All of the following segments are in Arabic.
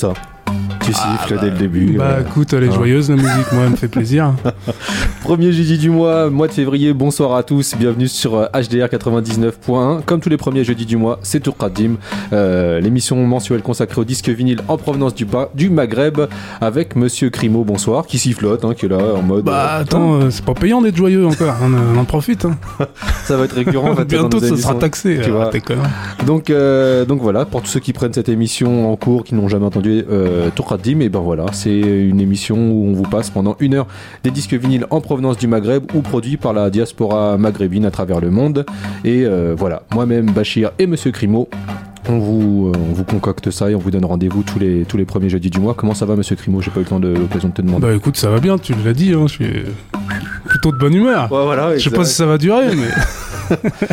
so. Tu siffles Ah, bah, dès le début. Bah euh. écoute, elle est hein. joyeuse la musique, moi elle me fait plaisir. Premier jeudi du mois, mois de février, bonsoir à tous, bienvenue sur euh, HDR 99.1. Comme tous les premiers jeudis du mois, c'est Tourkadim, euh, l'émission mensuelle consacrée au disque vinyle en provenance du, bas, du Maghreb, avec Monsieur Crimo, bonsoir, qui sifflote, hein, qui est là en mode... Bah euh, attends, euh, c'est pas payant d'être joyeux encore, on, euh, on en profite. Hein. ça va être récurrent. dans Bientôt ça sera taxé. tu vois. t'es. Donc, euh, donc voilà, pour tous ceux qui prennent cette émission en cours, qui n'ont jamais entendu euh, Tourkadim, et ben voilà, c'est une émission où on vous passe pendant une heure des disques vinyles en provenance du Maghreb ou produits par la diaspora maghrébine à travers le monde. Et euh, voilà, moi-même, Bachir et Monsieur Crimo. On vous, euh, on vous concocte ça et on vous donne rendez-vous tous les, tous les premiers jeudis du mois. Comment ça va, Monsieur Crimo? J'ai pas eu le temps de l'occasion de te demander. Bah écoute, ça va bien, tu l'as dit, hein, je suis plutôt de bonne humeur. Ouais, voilà, Je sais pas si ça va durer, mais.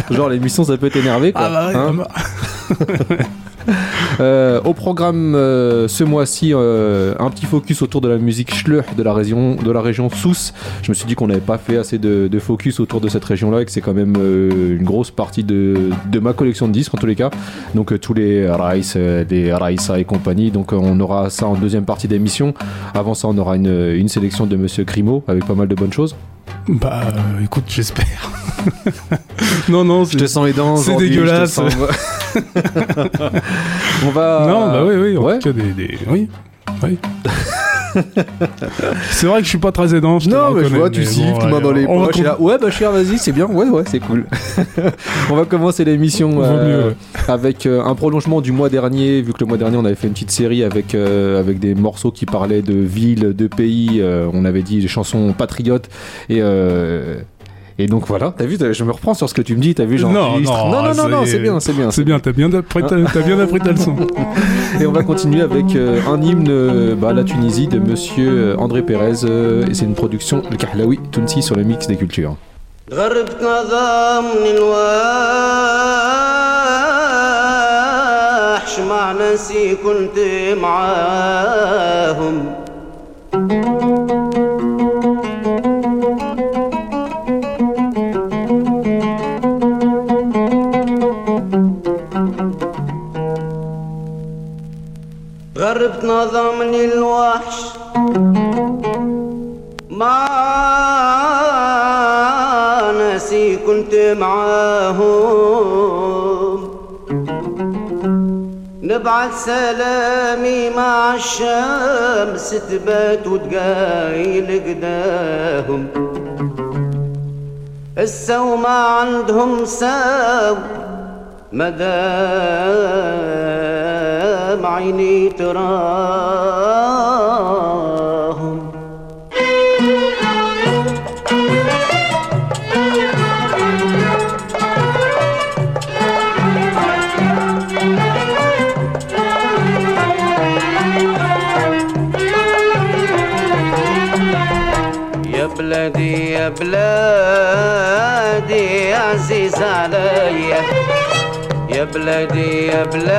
Genre l'émission ça peut t'énerver quoi. Ah bah ouais, hein? bah, Euh, au programme euh, ce mois-ci, euh, un petit focus autour de la musique Schleur de la région, de la région Sousse. Je me suis dit qu'on n'avait pas fait assez de, de focus autour de cette région-là et que c'est quand même euh, une grosse partie de, de ma collection de disques en tous les cas. Donc euh, tous les Rice, euh, des Raissa et compagnie. Donc euh, on aura ça en deuxième partie d'émission. Avant ça, on aura une, une sélection de Monsieur Crimo avec pas mal de bonnes choses. bah euh, écoute, j'espère. non, non, Je te sens les dents. c'est aujourd'hui, je te dégueulasse. on va. Non, bah oui, oui, en ouais. des. des- Oui. Oui. c'est vrai que je suis pas très aidant. Je Non, mais je vois, tu siffles, bon, main ouais, dans les on poches. là, ouais, bah, cher, vas-y, c'est bien. Ouais, ouais, c'est cool. on va commencer l'émission euh, avec euh, un prolongement du mois dernier, vu que le mois dernier, on avait fait une petite série avec, euh, avec des morceaux qui parlaient de villes, de pays. on avait dit des chansons patriotes. Et. euh, et donc voilà, t'as vu, t'as- je me reprends sur ce que tu me dis, t'as vu, Non, j'enregistre. non, non, non, non, non, c'est- c'est bien, c'est bien. C'est bien, t'as bien appris ta, t'as bien appris ta leçon. Et on va continuer avec euh, un hymne euh, bah, à la Tunisie de monsieur euh, André Pérez. euh, et c'est une production de Kahlaoui Tounsi sur le mix des cultures. غربت نظامني الواحش مع ناسي كنت معاهم غربت نظامني الوحش مع ناسي كنت معاهم نبعت سلامي مع الشمس تبات وتقايل قداهم السو ما عندهم ساو مدام عيني تراهم؟ يا بلادي يا بلادي عزيز عليا يا بلادي يا بلادي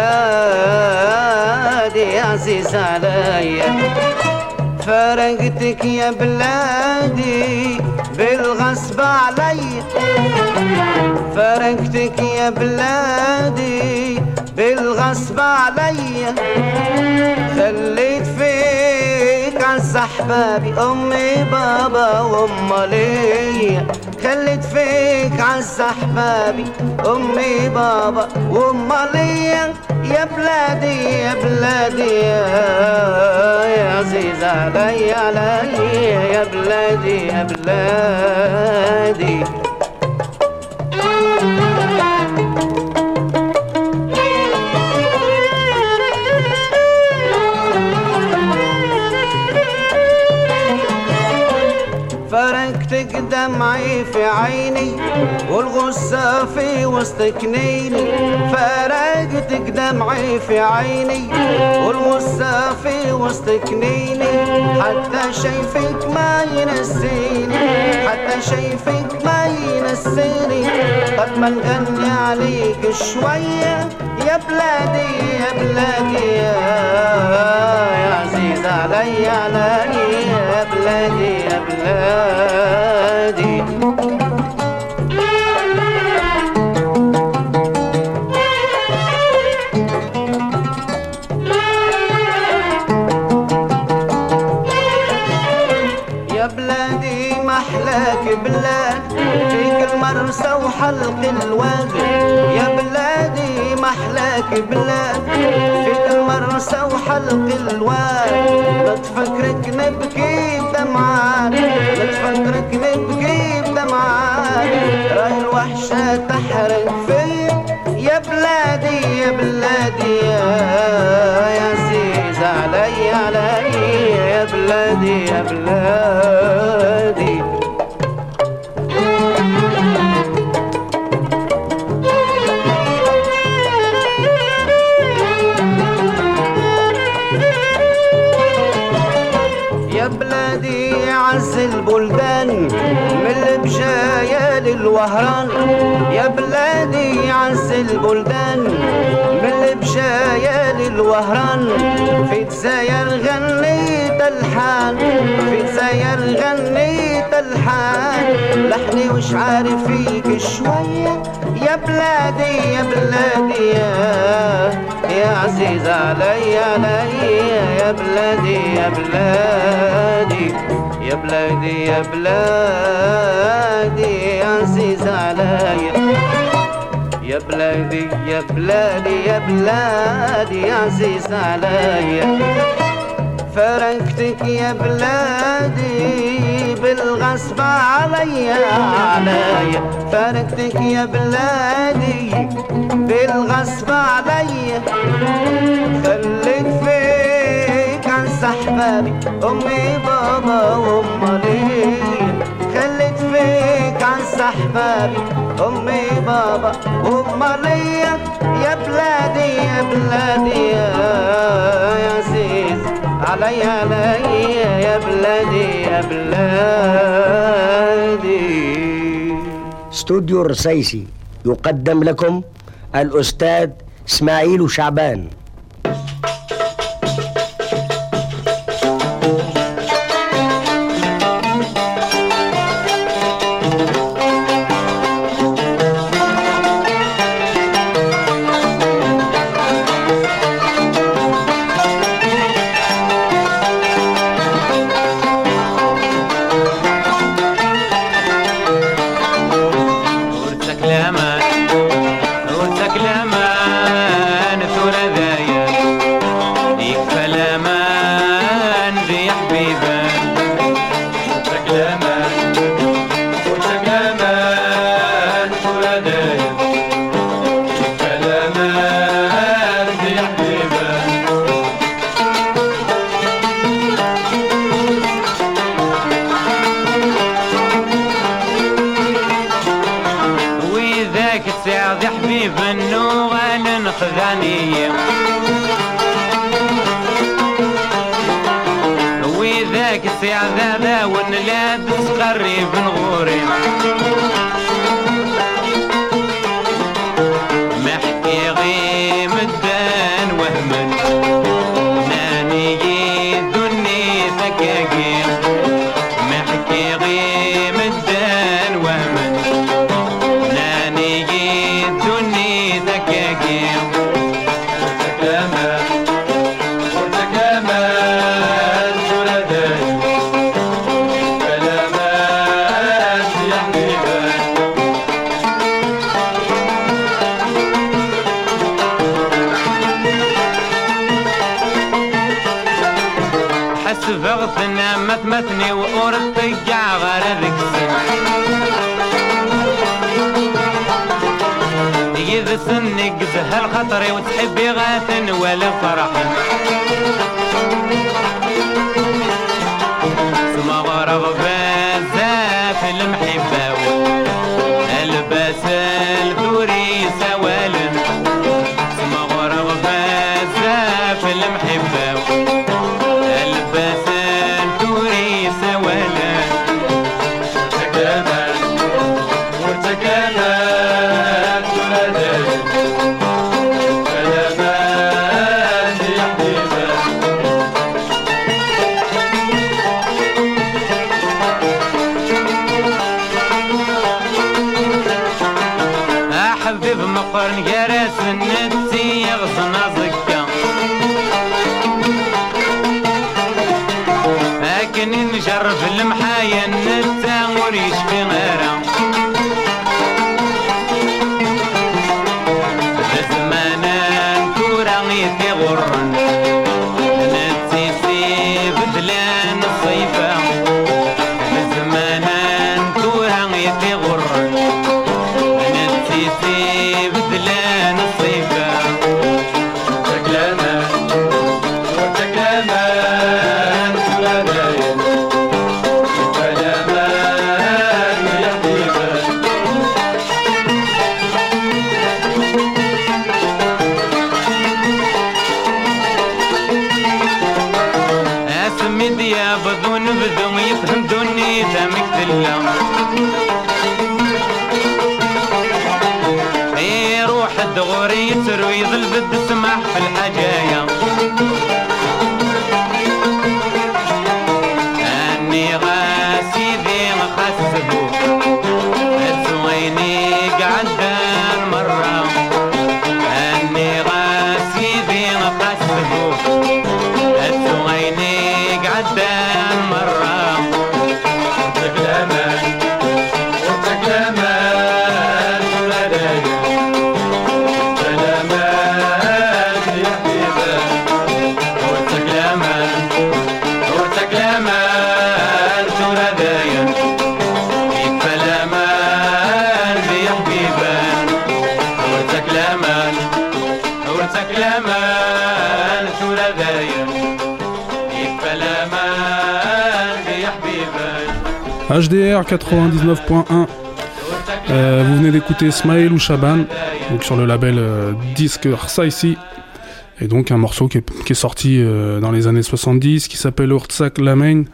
عزيز عليا. فرقتك يا بلادي بالغصب عليا فرقتك يا بلادي بالغصب عليا خليت فيك عز احبابي امي بابا واماليا خليت فيك عز احبابي أمي بابا واماليا يا بلادي يا بلادي يا عزيز علي علي يا بلادي يا بلادي. في عيني والغصة في وسط كنيني. فرقتك دمعي في عيني والغصة في وسط كنيني. حتى شايفك ما ينسيني حتى شايفك ما ينسيني. طب ما نغني عليك شوية يا بلادي يا بلادي يا, يا عزيز علي علي يا بلادي يا بلادي. محلاك بلاد فيك المرسى وحلق الوادي يا بلادي محلاك بلاد فيك المرسى وحلق الوادي لا تفكرك نبكي دمعات لا تفكرك نبكي بدمعات راي الوحشة تحرق فيا يا بلادي يا بلادي يا عزيز علي علي يا بلادي يا بلادي. البجاية للوهران يا بلادي عز البلدان. من البجاية للوهران في تزاير غنيت الحان في تزاير غنيت الحان لحني وش عارف فيك شوية يا بلادي يا بلادي يا يا عزيز علي علي يا بلادي يا بلادي. يا بلادي يا بلادي يا عزيز علي. يا بلادي يا بلادي يا بلادي يا عزيز علي. فرقتك يا بلادي بالغصب عليا عليا فرقتك يا بلادي بالغصب عليا خليك عن احبابي أمي بابا وأمي. خليت فيك عن احبابي أمي بابا وأمي. يا بلادي يا بلادي يا عزيز. علي علي يا بلادي يا بلادي. استوديو الرسيسي يقدم لكم الأستاذ إسماعيل شعبان. again. خطري وتحبي غاثن ولا فرحا دلم اي روح الدغوري يسر ويظل بد تسمح الحجايا. HDR 99.1. Euh, vous venez d'écouter Smile ou Shaban, donc sur le label euh, Disque. Et donc un morceau qui est, qui est sorti euh, dans les années 70 qui s'appelle Urtsak Lamein.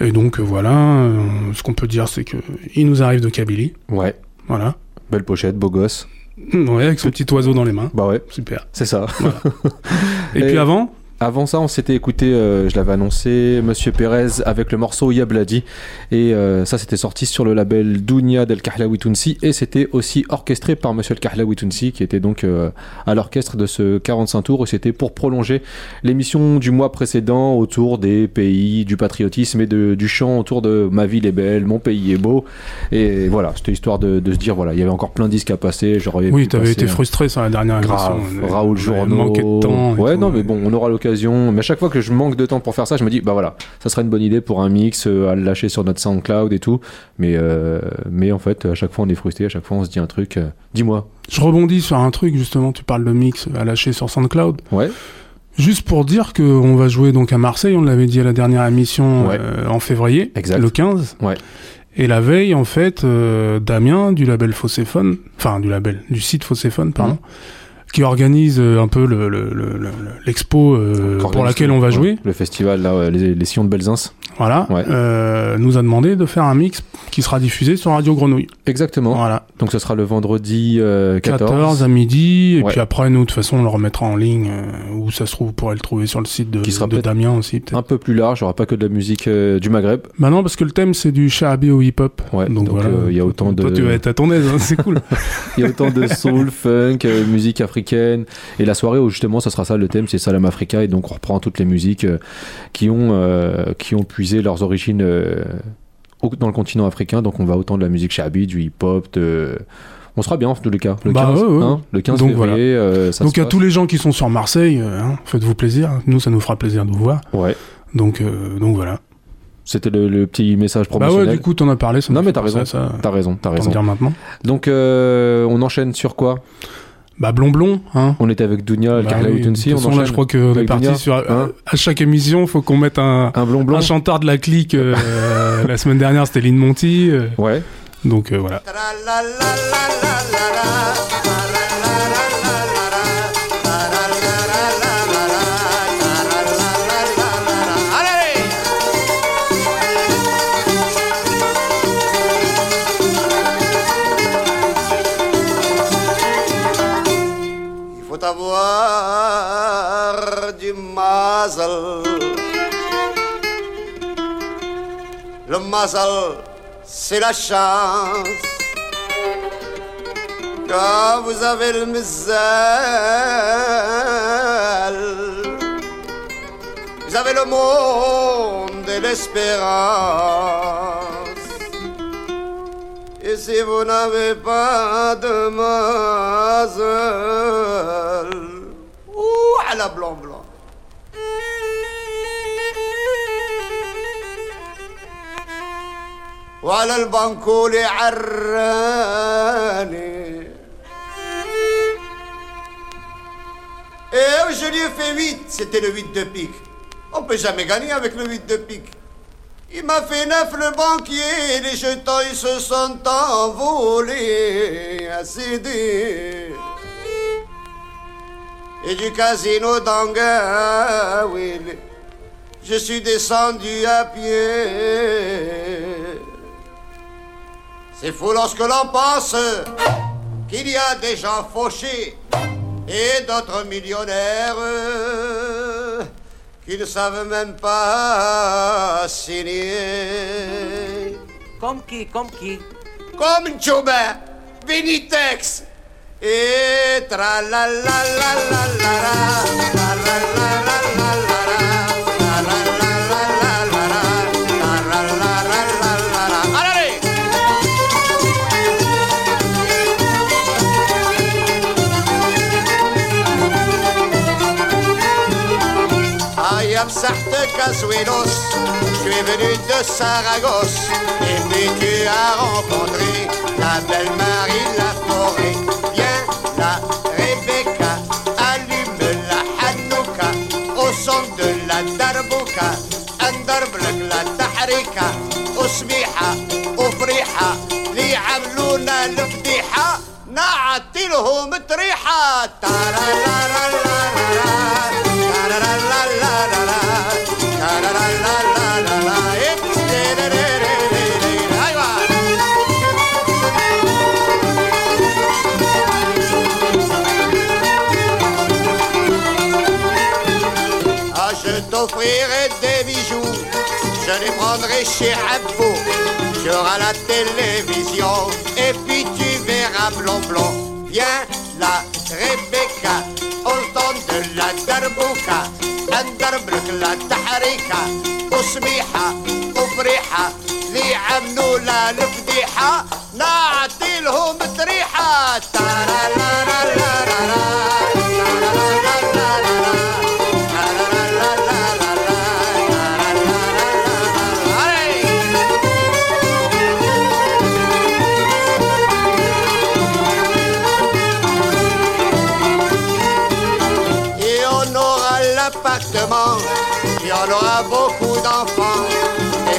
Et donc euh, voilà, ce qu'on peut dire c'est que il nous arrive de Kabylie. Ouais, Voilà. belle pochette, beau gosse. Ouais, avec ce petit oiseau dans les mains. Bah ouais, Super. c'est ça. Et, Et- puis avant, Avant ça, on s'était écouté, euh, je l'avais annoncé, Monsieur Pérez avec le morceau Yabladi. Et euh, ça, c'était sorti sur le label Dounia del Kahlaoui Tounsi. Et c'était aussi orchestré par Monsieur le Kahlaoui Tounsi, qui était donc euh, à l'orchestre de ce 45 tours. Et c'était pour prolonger l'émission du mois précédent autour des pays, du patriotisme et de, du chant autour de Ma ville est belle, mon pays est beau. Et voilà, c'était histoire de, de se dire, voilà, il y avait encore plein de disques à passer. J'aurais oui, t'avais été un- frustré sur la dernière Grave, émission. Raoul Journeau. manqué de temps. Ouais, tout. non, mais bon, on aura l'occasion. Mais à chaque fois que je manque de temps pour faire ça, je me dis, bah voilà, ça serait une bonne idée pour un mix, euh, à le lâcher sur notre SoundCloud et tout. Mais, euh, mais en fait, à chaque fois, on est frustré, à chaque fois, on se dit un truc. euh, Dis-moi. Je rebondis sur un truc justement. Tu parles de mix à lâcher sur SoundCloud. Ouais. Juste pour dire qu'on va jouer donc à Marseille, on l'avait dit à la dernière émission Ouais. en février, Exact. le 15. Ouais. Et la veille, en fait, Damien du label Fosséphone, enfin du label, du site Fosséphone, pardon, Mhm. Qui organise euh, un peu le- le- le- le- l'expo euh, pour laquelle le- on va ouais, jouer, Le festival, là, les, les Sillons de Belzins. voilà, Ouais. euh, nous a demandé de faire un mix qui sera diffusé sur Radio Grenouille. Exactement. Voilà, Donc, ce sera le vendredi euh, 14. 14 à midi, et Ouais. puis après, nous, de toute façon, on le remettra en ligne, euh, où ça se trouve, vous pourrez le trouver sur le site de, Qui sera de Damien aussi, peut-être. Un peu plus large, il n'y aura pas que de la musique du Maghreb. Bah non, parce que le thème c'est du shahabi au hip-hop. Ouais, donc, donc, voilà. il y a autant Toi, de- tu vas être à ton aise, hein, c'est cool. Il y a autant de soul, funk, musique africaine. Et la soirée où justement, ça sera ça le thème, c'est Salam Africa. Et donc, on reprend toutes les musiques euh, qui, ont, euh, qui ont puisé leurs origines euh, dans le continent africain. Donc, on va autant de la musique shabi, du hip-hop, de. On sera bien en tous les cas. Le Bah 15, ouais, ouais. hein, le 15 Donc, février, euh, ça donc à tous les gens qui sont sur Marseille, euh, hein, faites-vous plaisir. Nous, ça nous fera plaisir de vous voir. Ouais, Donc, euh, donc voilà. c'était le, le petit message Bah promotionnel. ouais, du coup, t'en as parlé. Ça Non, mais t'as raison. T'as raison, t'as raison. dire maintenant. Donc, on enchaîne sur quoi? Bah Blond Blond, hein. On était avec Dunia, Bah Karla oui, de toute on façon, là, je crois qu'on est parti Dunia, sur. hein à chaque émission, faut qu'on mette un, Un blond blanc un chanteur de la clique. euh, la semaine dernière, c'était Lynn Monty. euh, Ouais. donc euh, voilà. Le mazel, c'est la chance. Quand vous avez le misel, vous avez le monde et l'espérance. Et si vous n'avez pas de mazel, ouh, à la blanc blanc. وعلى البنكول عراني Et je lui ai fait 8, c'était le 8 de pique. On peut jamais gagner avec le 8 de pique. Il m'a fait 9 le banquier, les jetons ils se sont envolés à céder. Et du casino d'Angaouil, je suis descendu à pied. C'est fou lorsque l'on pense qu'il y a des gens fauchés et d'autres millionnaires qui ne savent même pas signer. Comme qui, comme qui? Comme Joubin, Benitex et tra la la la la la la la la la la la Sarthe, Tu es venu de Saragosse et puis tu as rencontré la belle Marie la forêt. Viens la Rebecca, allume la Hanouka au son de la Darbouka. Andarblak la Tahrika, Osmiha, Ofriha, li amluna l'fdiha, na'atilhum triha. Ta Tu auras la télévision, et puis tu verras blond blond. Viens la Rebecca, au temps de la Darbouka, اندربلك لا تحريكة وسميحة وفريحة اللي عملوا لا الفضيحة تريحة تارا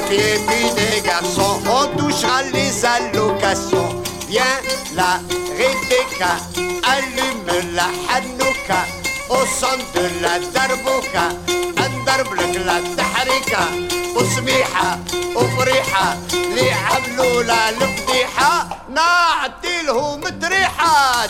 puis des garçons, on touchera les allocations. Viens la Rebecca, allume la Hanouka, au son de la Darbouka, اندربلك لا تحريكة وسميحة وفريحة اللي عملوا لا الفضيحة نعطي لهم تريحة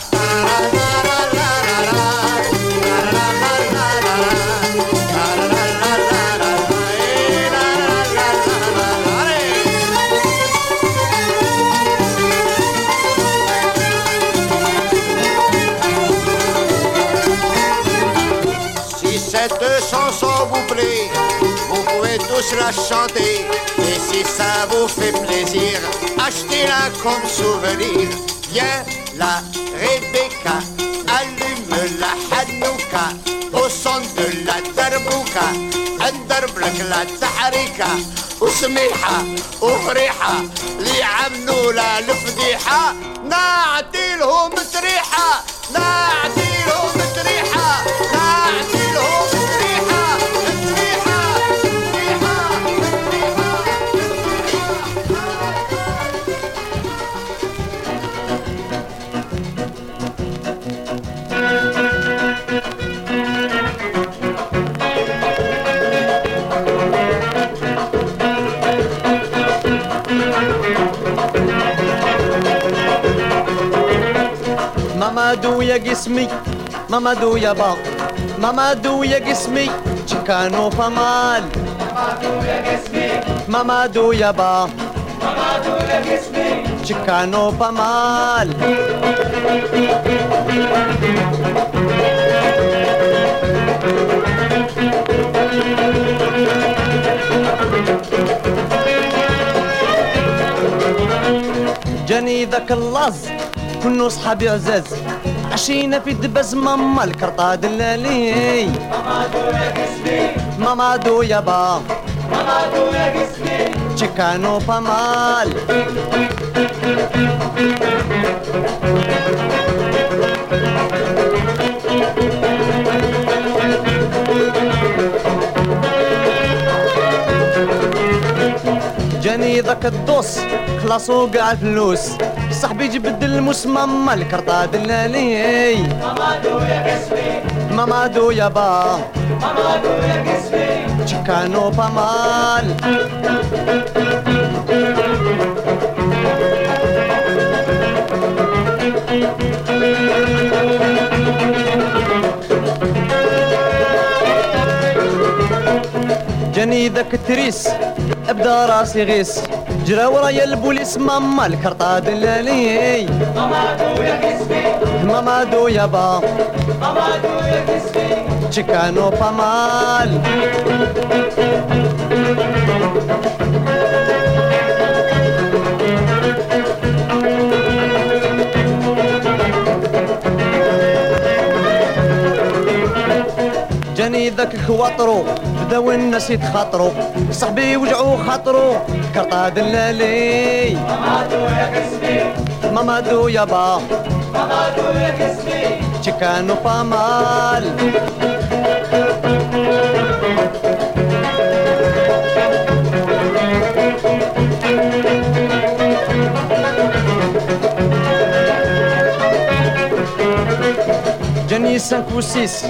pouvez tous la chanter. Et si ça vous fait plaisir, achetez-la comme souvenir. Viens la Rebecca, allume la Hanouka, au son de la Darbouka, اندربلك لا تحريكة وسميحة وفريحة اللي عملوا لا الفضيحة نعطي لهم تريحة نعطي جسمي مامادو يا باق مامادو يا جسمي تشيكانو فمال. مامادو يا جسمي مامادو يا باق مامادو يا جسمي تشيكانو فمال. جاني ذاك اللز كنو صحابي عزاز. عشينا في دبز ماما الكرطة دلالي ماما دو يابا ماما دو يا قسمي. تشيكانو بامال جاني ذاك الدوس خلاصو قاع الفلوس. صاحبي جبد الموس ماما الكرطة دلالي مامادو يا قسمي. مامادو يابا مامادو يا قسمي. تشيكانو بامال. جاني ذاك التريس ابدا راسي غيس. جرا ورايا البوليس ماما الكرطة دلالي. مامادو يا كسبي. مامادو يابا مامادو يا كسبي. تشيكانو بامال جاني ذاك خواطرو بداو الناس يتخاطرو صاحبي وجعو خاطرو كرطة دلالي مامادو يا كسبي مامادو يابا مامادو يا كسبي تشيكانو بامال جاني سانك وسيس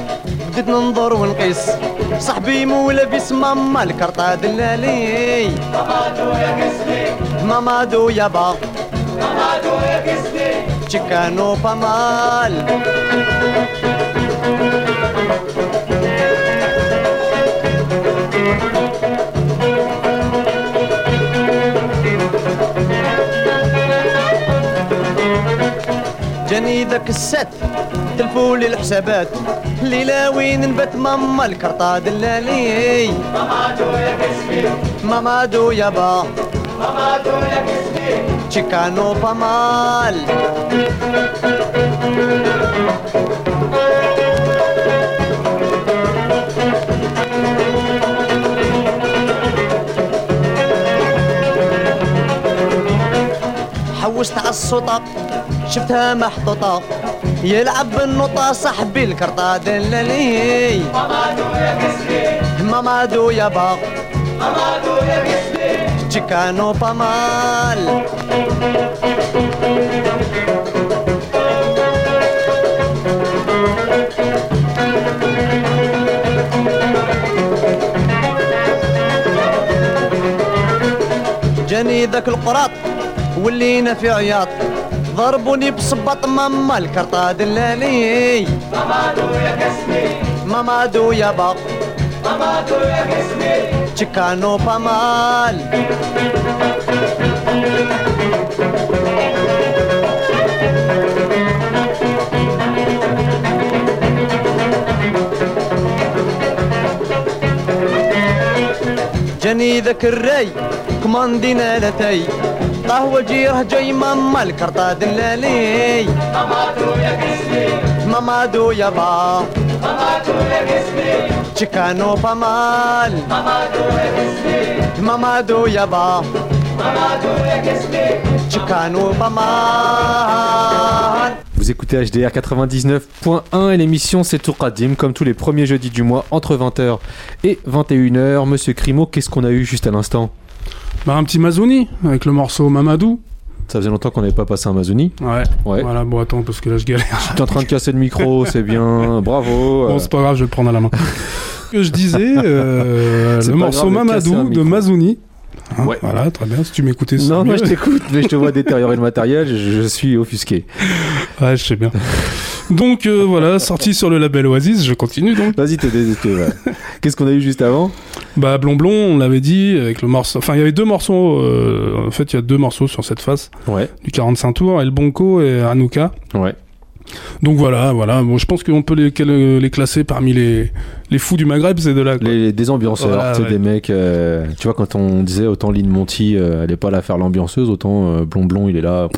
بديت ننظر ونقيس. صاحبي مو لابس ماما الكرطة دلالي مامادو يا كسبي مامادو يابا مامادو يا كسبي تشيكانو بامال جاني ذاك السات تلفولي الحسابات. ليلة وين نبات ماما الكرطة دلالي. مامادو يا كسبي. مامادو يابا مامادو يا كسبي. تشيكانو بامال حوست على السطق شفتها محطوطة. يلعب بالنقطة صاحبي الكرطة دلالي مامادو يا كسبي. مامادو يابا مامادو يا كسبي. تشيكانو بامال. جاني ذاك القراط ولينا في عياط. ضربوني بصباط ماما الكرطة دلالي مامادو يا كسمي مامادو يابا مامادو يا كسمي تشيكانو بامال. جاني ذاك الرأي كماندينا لتاي. قهوة جيره جاي ماما الكرطة دلالي مامادو يا كسبي مامادو يابا مامادو يا كسبي تشيكانو بامال مامادو يا كسبي مامادو يابا مامادو يا كسبي تشيكانو بامال Vous écoutez HDR 99.1 et l'émission c'est Touradim comme tous les premiers jeudis du mois entre 20h et 21h. Monsieur Crimo, qu'est-ce qu'on a eu juste à l'instant Bah, un petit Mazouni avec le morceau Mamadou. Ça faisait longtemps qu'on n'avait pas passé un Mazouni. Ouais. Ouais. Voilà, bon, attends, parce que là, je galère. T'es en train de casser le micro, c'est bien, bravo. Bon, euh, c'est pas grave, je vais le prendre à la main. que je disais, euh, le morceau de Mamadou de. Mazouni. Hein, Ouais. Voilà, très bien. Si tu m'écoutais, non, moi je t'écoute, mais je te vois détériorer le matériel, je, je suis offusqué. Ouais, je sais bien. Donc euh, voilà, sorti sur le label Oasis, je continue donc. Vas-y, t'es. Qu'est-ce qu'on a eu juste avant? Bah Blond Blond, on l'avait dit avec le morceau. Enfin, il y avait deux morceaux. euh, en fait, il y a deux morceaux sur cette face Ouais, du 45 tours, El Bonco et Hanukkah. ouais. Donc voilà, voilà. Bon, je pense qu'on peut les, les classer parmi les, les fous du Maghreb, c'est de là. quoi. Les, des ambianceurs, Voilà, ouais. des mecs. euh, tu vois, quand on disait autant Lynn Monty, euh, elle est pas là à faire l'ambianceuse, autant euh, il est là,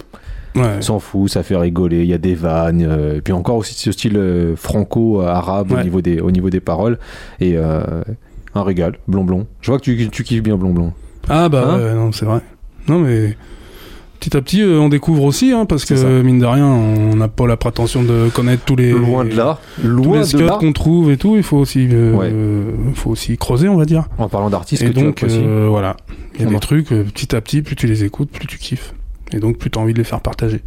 Ouais. s'en fout, ça fait rigoler, il y a des vannes. euh, et puis encore aussi ce style euh, franco-arabe au, niveau des, au niveau des paroles. Et euh, un régal, Blond Blond. Je vois que tu, tu kiffes bien Blond Blond. Ah bah Hein ouais, non, c'est vrai. Non mais petit à petit, euh, on découvre aussi, hein, parce que ça. mine de rien, on n'a pas la prétention de connaître tous les Loin de là, tous les de scuds là. qu'on trouve et tout. Il faut aussi, euh, Ouais. euh, faut aussi creuser, on va dire. En parlant d'artistes Et que tu donc euh, voilà, il y a des trucs petit à petit, plus tu les écoutes, plus tu kiffes. Et donc plus t'as envie de les faire partager.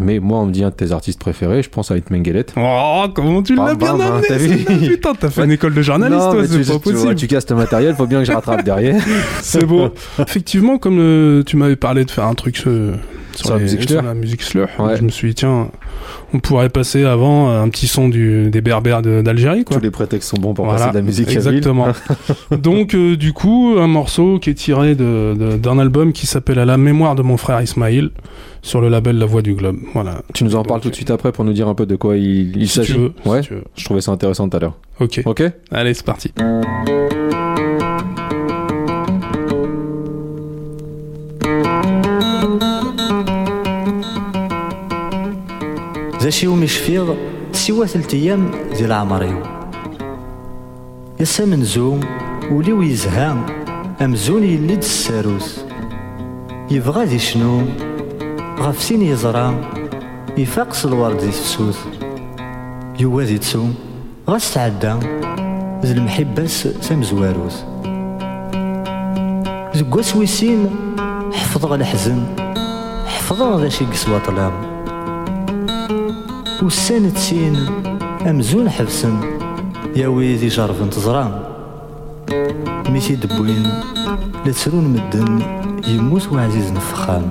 Mais moi, on me dit un de tes artistes préférés, je pense à Hit Mengelet. Oh, comment tu l'as bien bam, hein, amené Putain, t'as fait une école de journaliste, Non, toi, c'est tu, pas tu vois, possible. tu casses ton matériel, faut bien que je rattrape derrière. C'est beau. Effectivement, comme euh, tu m'avais parlé de faire un truc euh, sur, Sur la musique sur slur. la musique slur, Ouais. je me suis dit, tiens, on pourrait passer avant euh, un petit son du, des berbères de- d'Algérie, quoi. Tous les prétextes sont bons pour Voilà, passer de la musique exactement. à. Donc, euh, du coup, un morceau qui est tiré de- de- d'un album qui s'appelle À la mémoire de mon frère Ismaïl sur le label La Voix du Globe. Voilà. Tu nous en parles tout de suite après pour nous dire un peu de quoi il, il Si tu s'agit. veux, si ouais, tu veux. je trouvais ça intéressant tout à l'heure. Ok. Ok Allez, c'est parti. ذا شي ومش فيغ سوا ثلث أيام ديال عمري يسا منزوم وليو يزهى أمزون يلد الساروس. يبغى ذي شنو غف سين يزرى يفاقس الورد ذي فسوس. يوازي تسوم غاس تعدى ذي المحباس سامزواروس زكواس ويسين حفظ الحزن حفظ ذا شي قسوة طلام وسانة سين أمزون حفسن يا ويدي جرف انتظران ميتي دبوين لا تسرون مدن يموت وعزيز نفخان.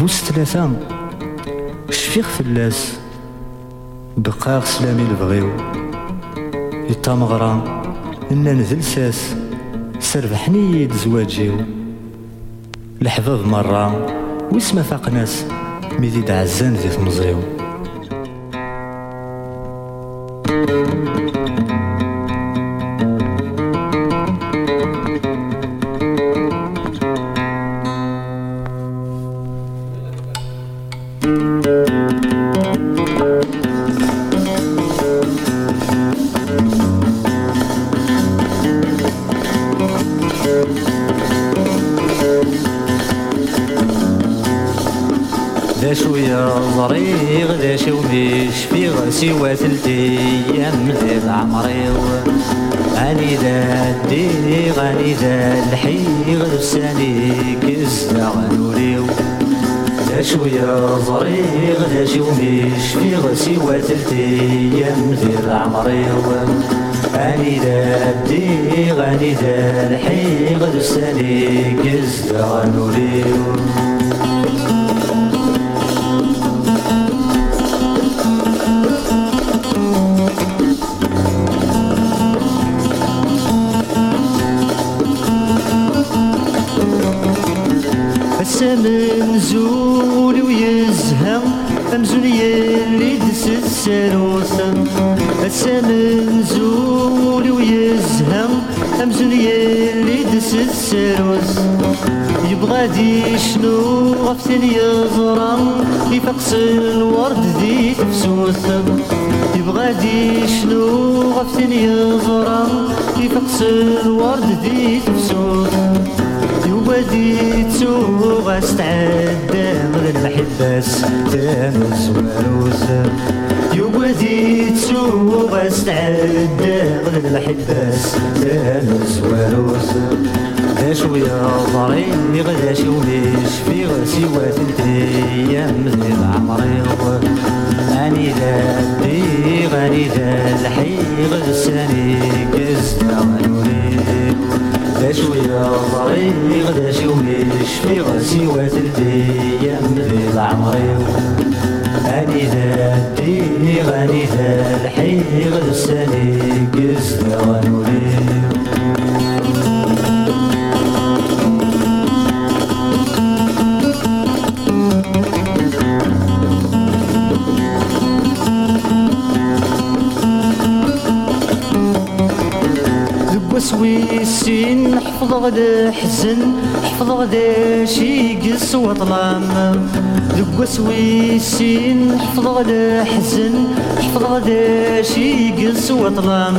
بوس ثلاثة شفيخ فلاس. بقاغ سلامي البغيو. يطامغرا إنا نذل ساس. سربحني يد زواجيو. الحباب مرة ويسما فاق Medida há anos esse museu. تسوغ استعدى غير المحبس تامز وروس ذا شوية ضريغ ذا شو مش في سوى ثلثي أيام ذي العمريض أني ذا الدي غني ذا الحيغ لساني قزنا غنوريد ذا شوية ضريغ ذا شو مش في سوى ثلثي أيام ذي العمريض غني ذا دي غني ذا الحيغ السليق استوى نوليق وسويسين حفظ غدا حزن حفظ غدا شي قص وطلام. ذق سويسين حفظ الحزن حفظ داشي قس وطلام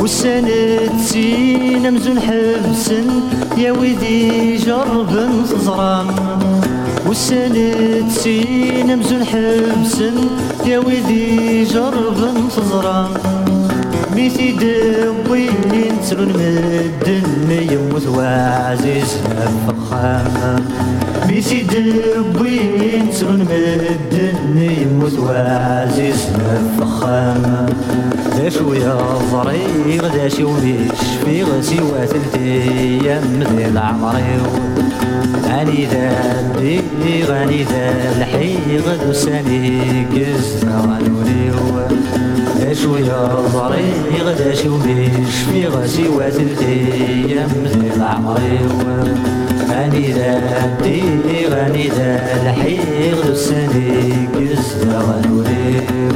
والسنة سين مزون حبسن يا ويدي جرب تزرام والسنة سين مزون حبسن يا ويدي جرب تزرام ميتي دوين ترون مدن يموت وعزيز فخام ميتي دوين ترون مدن يموت وعزيز فخام دا شوية ضريغ دا شي ومش في غسي وثلثي يمدي العمري غني ذا الدي غني ذا الحيغ دوساني قزنا غنوليو دا شوية ضريغ دا شي ومش في غسي وثلثي يمدي العمري ذا الدي غني ذا الحيغ دوساني قزنا غنوليو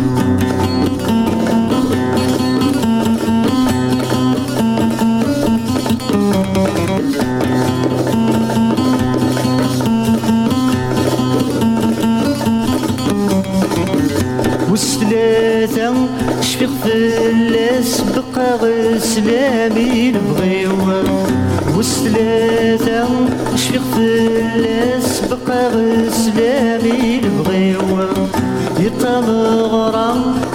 وستلاثة شفيق فلاس بقى غسلامي نبغيو وستلاثة شفيق فلاس بقى غسلامي نبغيو يطمغرا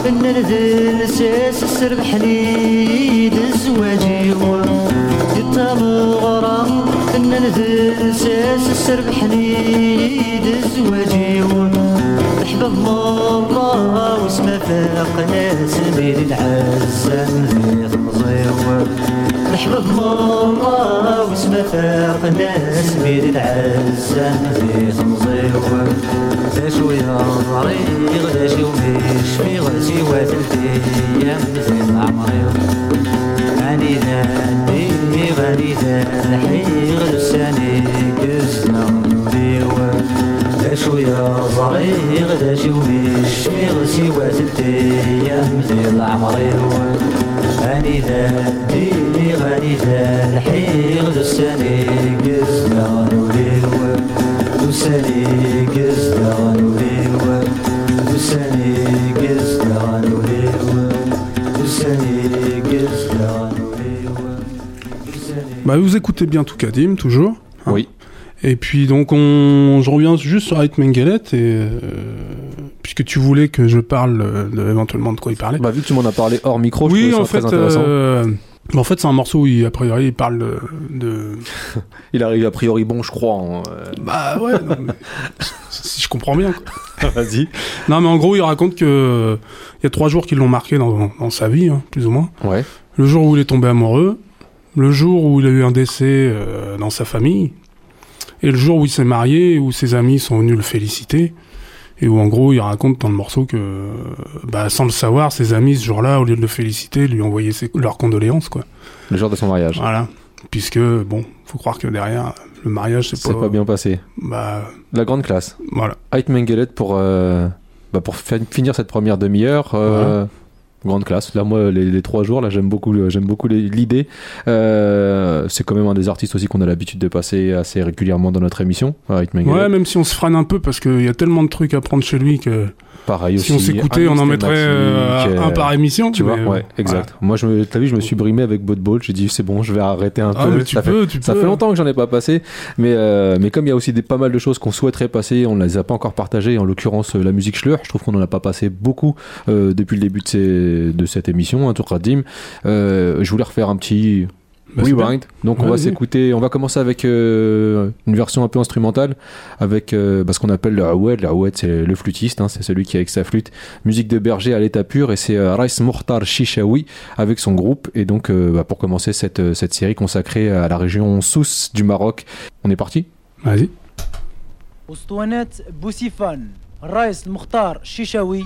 إن نذل ساس سربحني دزواجيو يطمغرا إن نذل ساس سربحني دزواجيو احباب مرة واسمه فاق ناس بين العزة ذي تمزيو احباب مرة واسمه فاق ناس بين العزة ذي تمزيو دا شوية ضريغ دا شي ومش في غسي وثلثي أيام زين عمري غني ذا الدي غني ذا الحيغ لساني قزنا نوليو دا شوية ضريغ دا شي ومش في غسي وثلثي أيام زين عمري غني ذا الدي غني ذا الحيغ لساني قزنا نوليو لساني قزنا نوليو لساني قزنا نوليو لساني قزنا نوليو Bah, vous écoutez bien tout Kadim, toujours. hein. Oui. Et puis, donc, on... je reviens juste sur Ait Mengelet, et, euh, puisque tu voulais que je parle euh, de, éventuellement de quoi il parlait. Bah, vu que tu m'en as parlé hors micro, oui, en ça fait, très intéressant. euh, en fait, c'est un morceau où, il, a priori, il parle de. de- Il arrive a priori bon, je crois. hein, euh. Bah ouais, non, mais- si je comprends bien. Vas-y. Non, mais en gros, il raconte que il y a trois jours qui l'ont marqué dans, dans sa vie, hein, plus ou moins. Ouais. Le jour où il est tombé amoureux, le jour où il a eu un décès euh, dans sa famille, et le jour où il s'est marié, où ses amis sont venus le féliciter, et où en gros il raconte dans le morceau que, bah, sans le savoir, ses amis ce jour-là, au lieu de le féliciter, lui envoyaient ses- leurs condoléances, quoi. Le jour de son mariage. Voilà. Puisque, bon, faut croire que derrière, le mariage, c'est C'est pas... pas bien passé. Bah, La grande classe. voilà. Ait Mengelet pour, euh, bah, pour fin- finir cette première demi-heure. euh, Grande classe. Là, moi, les, les trois jours, là, j'aime beaucoup, j'aime beaucoup l'idée. Euh, c'est quand même un des artistes aussi qu'on a l'habitude de passer assez régulièrement dans notre émission. Mengelet. Ouais, même si on se freine un peu, parce qu'il y a tellement de trucs à prendre chez lui que Pareil si aussi. on s'écoutait, on en mettrait euh, un euh, par émission. Tu vois, ouais, euh, exact. Moi, je me, t'as vu, je me suis brimé avec Botball. J'ai dit, c'est bon, je vais arrêter un Ah, peu. mais tu ça fait, peux, tu ça peux. fait longtemps que j'en ai pas passé, mais euh, mais comme il y a aussi des, pas mal de choses qu'on souhaiterait passer, on ne les a pas encore partagées. En l'occurrence, euh, la musique Schleur, je trouve qu'on en a pas passé beaucoup euh, depuis le début de, ces- de cette émission, un tour Radim. Euh, je voulais refaire un petit bah, rewind. Donc on va s'écouter, on va commencer avec euh, une version un peu instrumentale, avec euh, bah, ce qu'on appelle le Aoued. Le Aoued c'est le flûtiste, hein. c'est celui qui avec sa flûte, musique de berger à l'état pur, et c'est euh, Rais Mourtar Shishawi avec son groupe. Et donc bah, pour commencer cette, série consacrée à la région Sousse du Maroc, on est parti? Vas-y. Boustifan, Rais Mourtar Shishawi,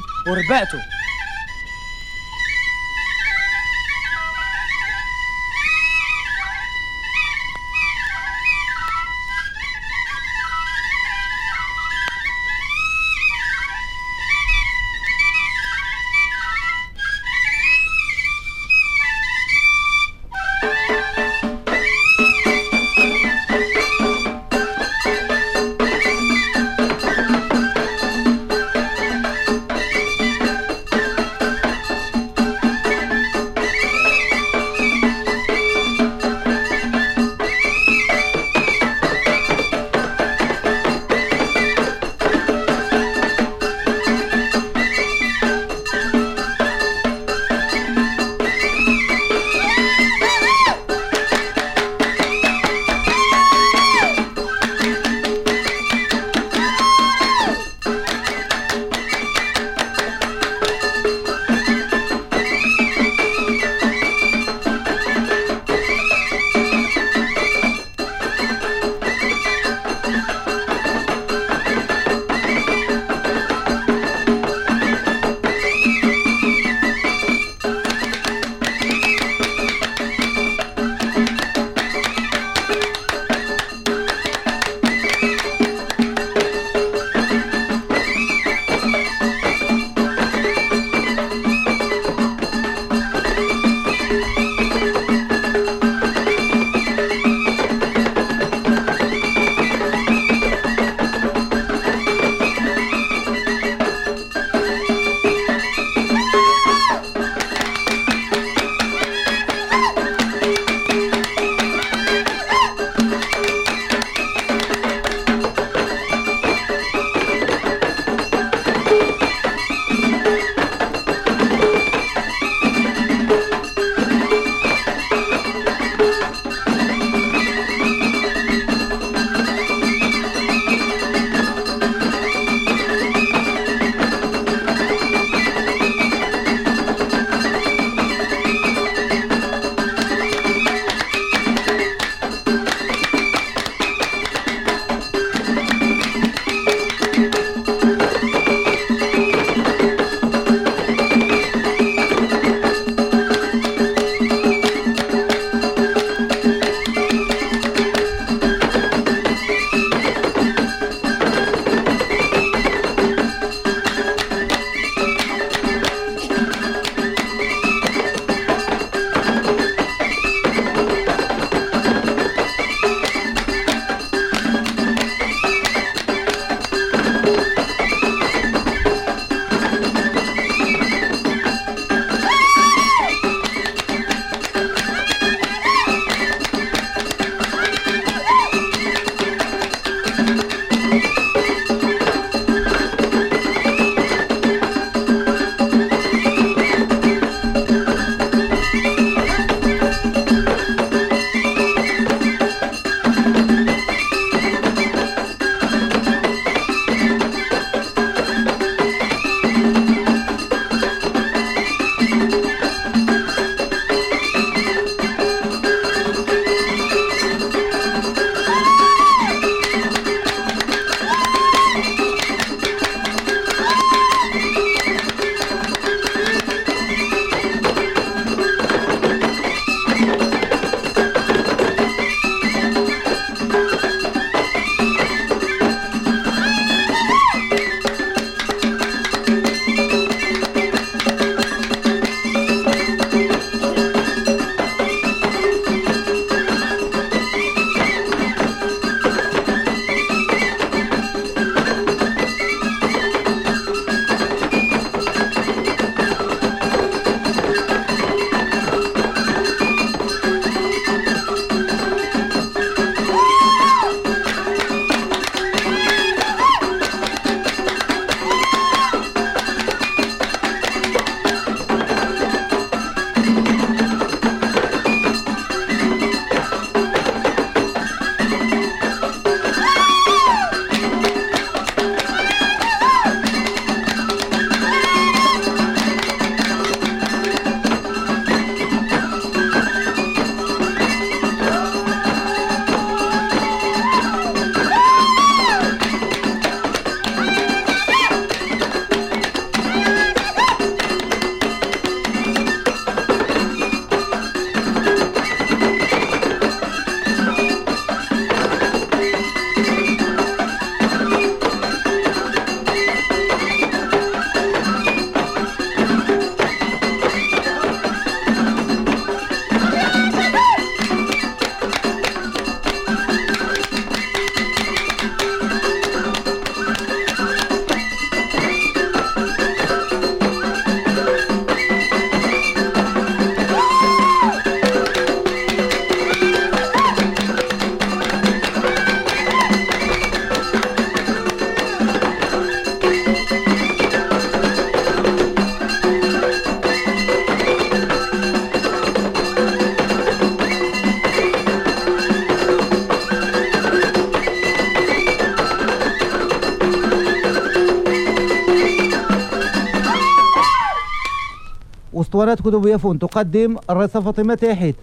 أسطوانات كتبية فون تقدم الرئيسة فاطمة تاحت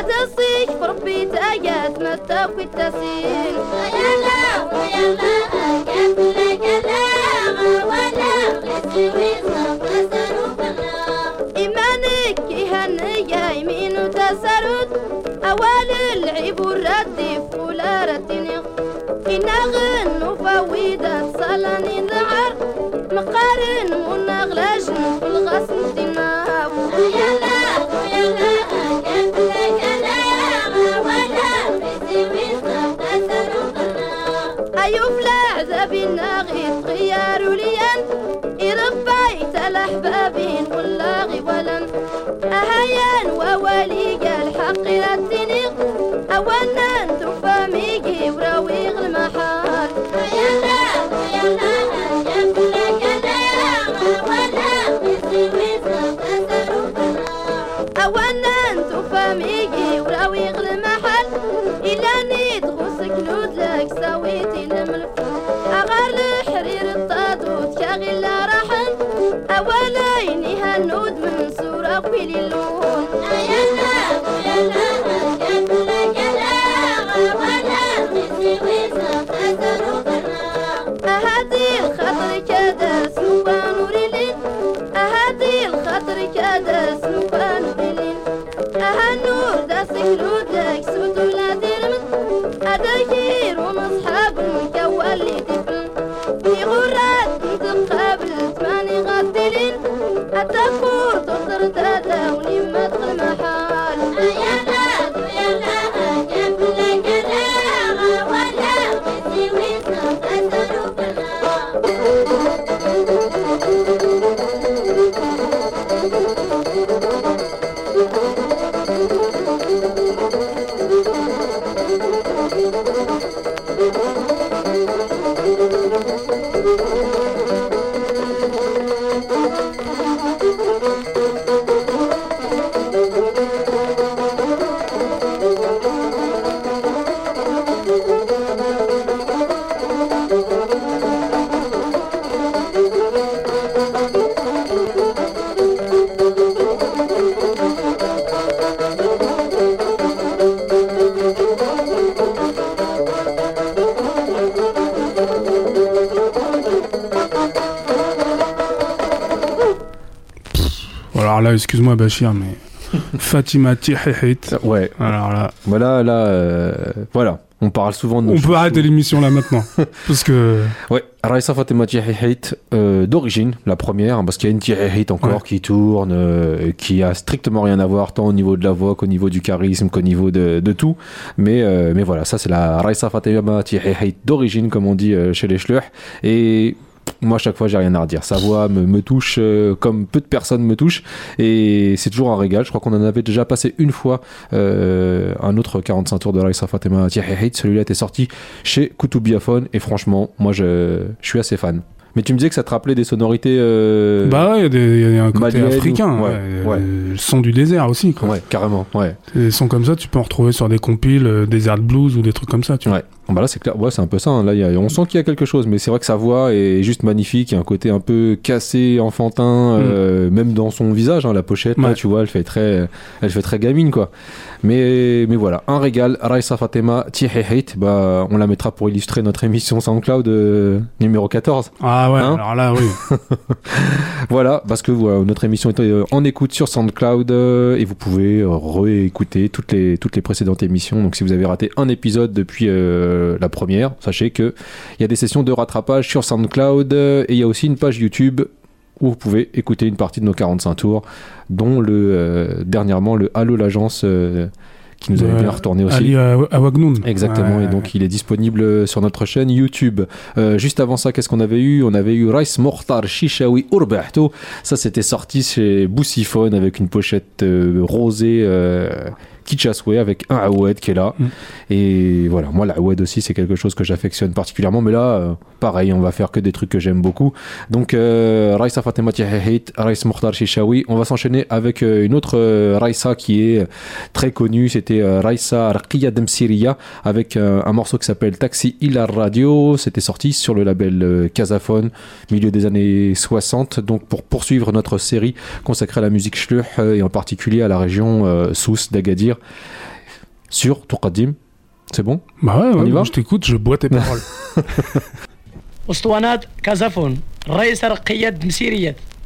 تصيح بربي تأيات ما تاكل تسيل يلا ويلا أكمل كلام. ولا إيمانك يهني يمين تسرد. العيب الردف ولا ردني إن غنو فويدة صلاني وليني هنود من صورة قبل اللون Até excuse-moi Bachir, mais Fatima Tihihit. Ouais. Alors là, Voilà, là, euh, voilà. On parle souvent de on peut arrêter l'émission là maintenant. parce que. Ouais, Raissa Fatima Tihihit, euh, d'origine, la première, hein, parce qu'il y a une Tihihit encore Ouais. qui tourne, euh, qui a strictement rien à voir, tant au niveau de la voix qu'au niveau du charisme, qu'au niveau de, de tout. Mais, euh, mais voilà, ça c'est la Raissa Fatima Tihihit d'origine, comme on dit euh, chez les Schleuch. Et moi, à chaque fois, j'ai rien à redire. Sa voix me, me touche euh, comme peu de personnes me touchent. Et c'est toujours un régal. Je crois qu'on en avait déjà passé une fois euh, un autre 45 tours de Raissa Fatima Tihihit. Celui-là était sorti chez Koutoubiophone. Et franchement, moi, je, je suis assez fan. Mais tu me disais que ça te rappelait des sonorités. euh, Bah ouais, il y a des- il y, a un côté Malienne ou- africain. ouais, ouais, ouais. euh, Le son du désert aussi. Quoi. Ouais, carrément. Ouais. Des sons comme ça, tu peux en retrouver sur des compiles, euh, Desert Blues ou des trucs comme ça. Tu vois. Ouais. Bon, Bah là, c'est clair. Ouais, c'est un peu ça. hein. Là, y a- on sent qu'il y a quelque chose, mais c'est vrai que sa voix est juste magnifique. Il y a un côté un peu cassé, enfantin, euh, même dans son visage. hein, la pochette, là, Mm. Tu vois, elle fait très, elle fait très gamine, quoi. Mais, mais voilà, un régal. Raissa Fatema Tihehit, bah, on la mettra pour illustrer notre émission SoundCloud euh, numéro 14. Ah ouais, Hein alors là, oui. Voilà, parce que voilà, notre émission est euh, en écoute sur SoundCloud euh, et vous pouvez réécouter toutes les, toutes les précédentes émissions. Donc si vous avez raté un épisode depuis euh, la première, sachez que il y a des sessions de rattrapage sur SoundCloud et il y a aussi une page YouTube où vous pouvez écouter une partie de nos 45 tours, dont le euh, dernièrement le Halo l'agence euh, qui nous avait bien retourné aussi. Ali Aw- Awagnoun. Exactement, Ouais. et donc il est disponible sur notre chaîne YouTube. Euh, juste avant ça, qu'est-ce qu'on avait eu? On avait eu Rice Mortar Shishawi Urbahto. Ça, c'était sorti chez Boussiphone avec une pochette euh, rosée Kitchaswe avec un Awed qui est là. Mm. Et voilà, moi, l'Awed aussi, c'est quelque chose que j'affectionne particulièrement. Mais là, euh, pareil, on va faire que des trucs que j'aime beaucoup. Donc, euh, Raissa Fatima Tihahit, Rice Mortar Shishawi. On va s'enchaîner avec euh, une autre euh, Raissa qui est très connue. C'était Raissa Raqiya Demsiria avec un morceau qui s'appelle Taxi Ilar Radio. C'était sorti sur le label Casaphone, milieu des années 60. Donc, pour poursuivre notre série consacrée à la musique Schluch euh, et en particulier à la région Sousse d'Agadir sur Tourkadim. C'est bon Bah ouais, On ouais, y va je t'écoute, je bois tes paroles. اسطوانات كازافون رئيس رقيات مسيريات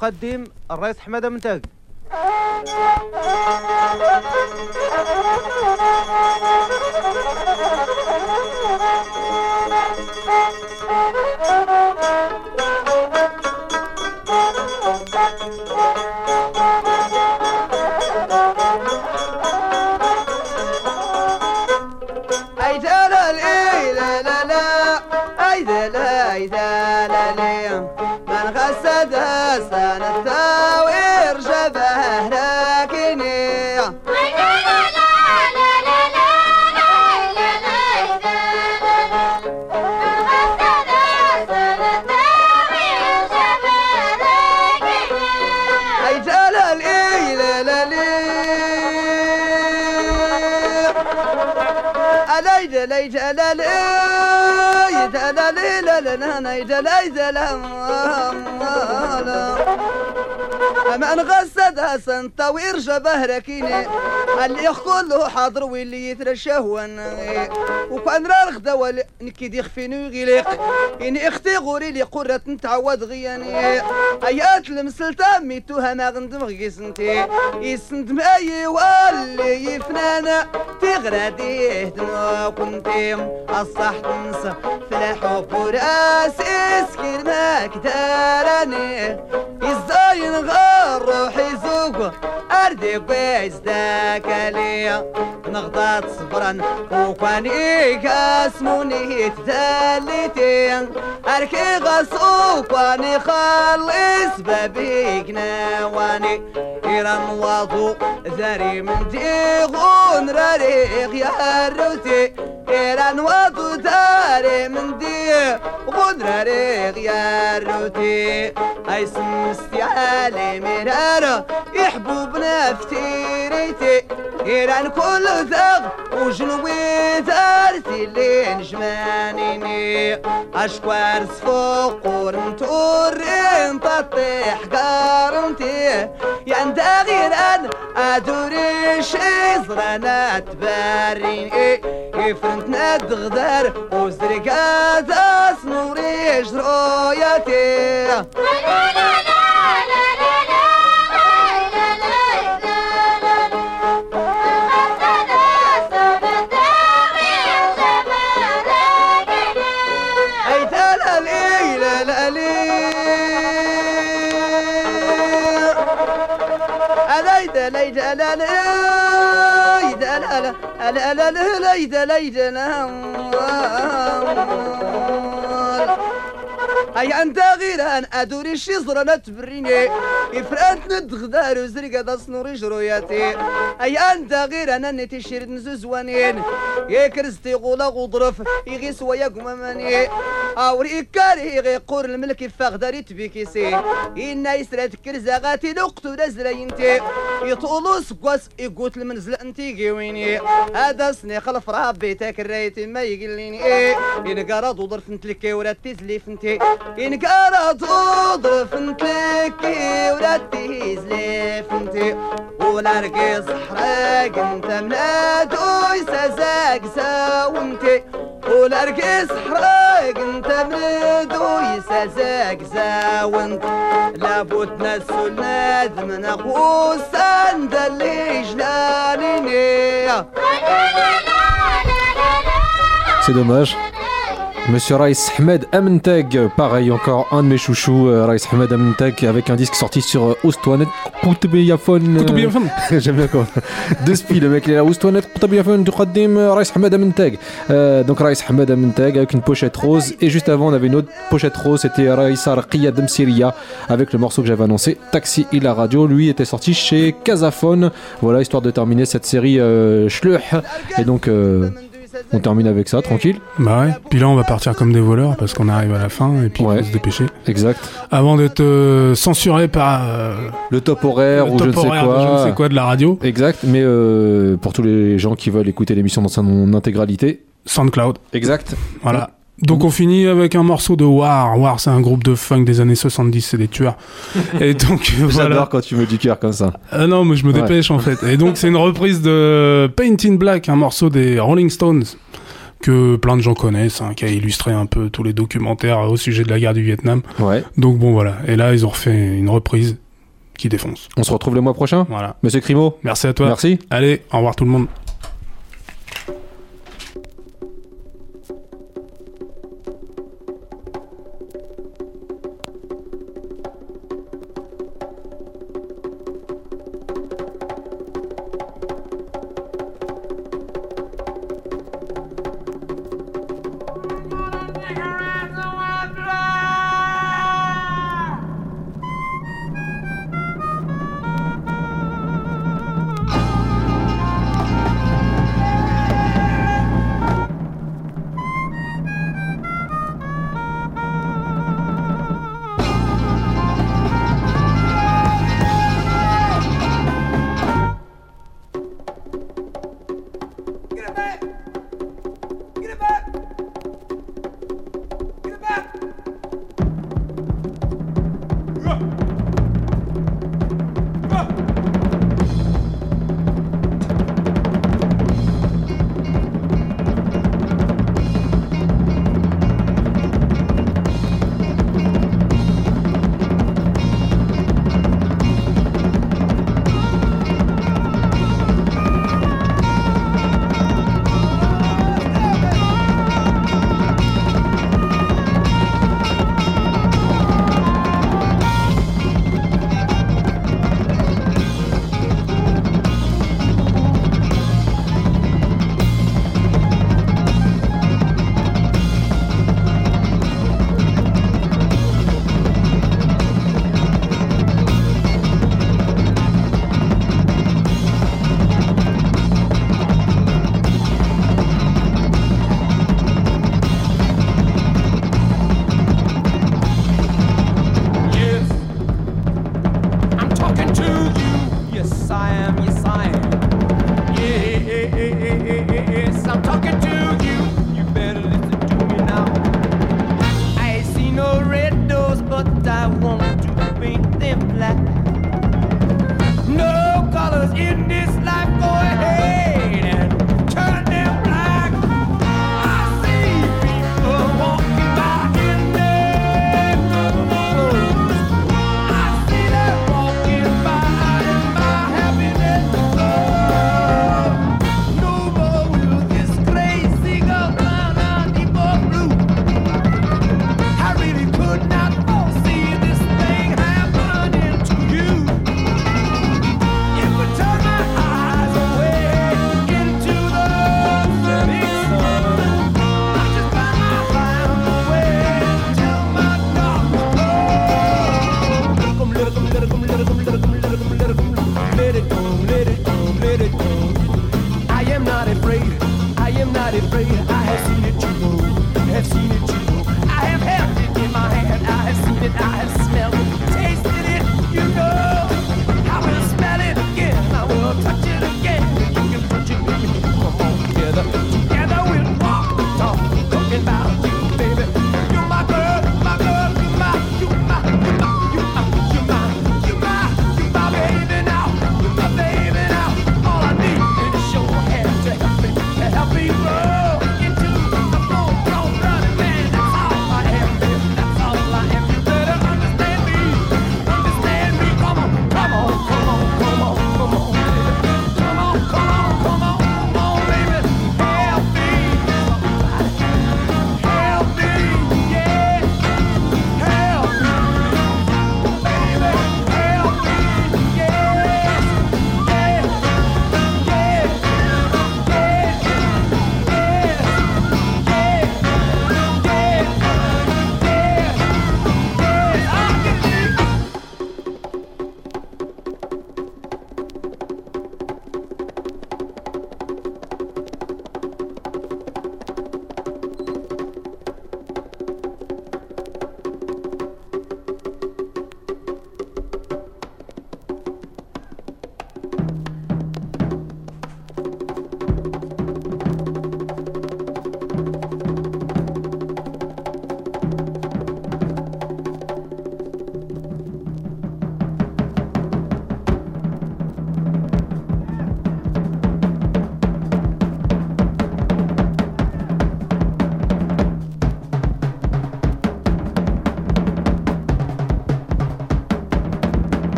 تقدم الرئيس حمادة منتاج. اي لا لا يد لا يد لا أما نغسدها سنتا ويرجى بهركيني اللي كله حاضر واللي يترشاه وأنا وكأن راه الغدا نكيد يخفيني إني أختي غوري لي قرة نتعود غياني. ايات المسلطة ميتوها ما غندم غيسنتي يسندم اي واللي يفنانا. تغردي دموع كنتي الصح تنسى في الحب وراس اسكر ما كداراني يزاين غار روحي زوق أردي بيز داكالي نغضات صبرا كاسموني تدليتي اركي غسوق واني خلص بابيك نواني إيران واضو ذري من ديغون راريغ يا الروتي إيران واضو داري من ديغون راريغ يا الروتي أي سمستي علي مرارة يحبوب نفتيريتي إيران كل ذغ وجنوي دارتي اللي نجمانيني. أشكوار سفوق ورنتورين تطيح قارنتي يا غير أن أدوري شي زرانا تبارين إيه يفرنت ند غدار وزرقات أسنوري جروياتي. ليد لا أي أنت غير أن أدوري شي زرنا تبريني. إفرانت ندغدار وزرقة دا سنوري جروياتي أي أنت غير أن نتي شير نزوزوانين يكرزتي غولا غضرف يغي سوايا قماماني أوري كاري يغي قور الملك فاغداري تبيكيسي. إنا يسرات كرزا غاتي لقتو نزلينتي يطولو سكواس يقوت المنزل انتي قيويني هذا سني خلف ربي تاك الرايتي ما يقليني. إيه إن قرض وضرف نتلكي ولا فنتي إن قرض وضرف نتلكي ولا تزلي فنتي ولا رقي صحراق أنت منادو يسازاك ساونتي ولا رقي صحراق انت منادو يسازاك زاونت لابد نسو النادم نخو سند اللي جلاليني C'est dommage. Monsieur Rice Ahmed Amintag, pareil encore un de mes chouchous, euh, Rice Ahmed Amintag, avec un disque sorti sur euh, Oustouanet Koutbiyafon. J'aime bien comment. Deux spi, le mec il est là, Oustouanet Koutbiyafon, Tukhadim, euh, Rice Ahmed Amintag. Euh, donc Rice Ahmed Amintag avec une pochette rose, et juste avant on avait une autre pochette rose, c'était Raïsa Raqiya Demsiria, avec le morceau que j'avais annoncé, Taxi et la radio. Lui était sorti chez Casaphone. Voilà, histoire de terminer cette série euh. Et donc. euh, on termine avec ça, tranquille. Bah ouais. Puis là, on va partir comme des voleurs parce qu'on arrive à la fin et puis Ouais. il faut se dépêcher. Exact. Avant d'être euh, censuré par euh, Le top horaire le ou top je ne horaire quoi. je ne sais quoi de la radio, Exact, mais euh, pour tous les gens qui veulent écouter l'émission dans son intégralité. SoundCloud. Exact. Voilà. Donc on finit avec un morceau de War. War, c'est un groupe de funk des années 70, c'est des tueurs. Et donc J'adore voilà. quand tu me du cœur comme ça. Ah non, mais je me Ouais. dépêche en fait. Et donc c'est une reprise de Paint in Black, un morceau des Rolling Stones que plein de gens connaissent, hein, qui a illustré un peu tous les documentaires au sujet de la guerre du Vietnam. Ouais. Donc bon voilà. Et là ils ont refait une reprise qui défonce. On se retrouve le mois prochain? Voilà. Monsieur Crimo Merci à toi. Merci. Allez, au revoir tout le monde.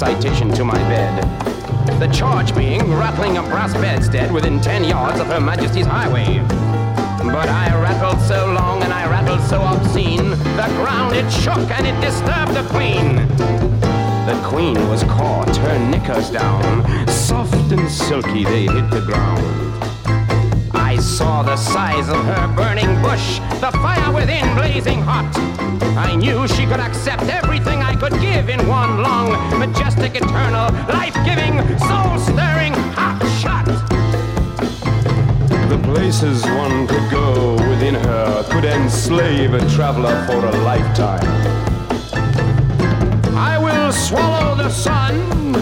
Citation to my bed. The charge being rattling a brass bedstead within 10 yards of Her Majesty's highway. But I rattled so long and I rattled so obscene, the ground it shook and it disturbed the queen. The queen was caught, her knickers down, soft and silky they hit the ground. I saw the size of her burning bush, the fire within blazing hot. I knew she could accept everything I could give in one long, majestic, eternal, life-giving, soul-stirring hot shot. The places one could go within her could enslave a traveler for a lifetime. I will swallow the sun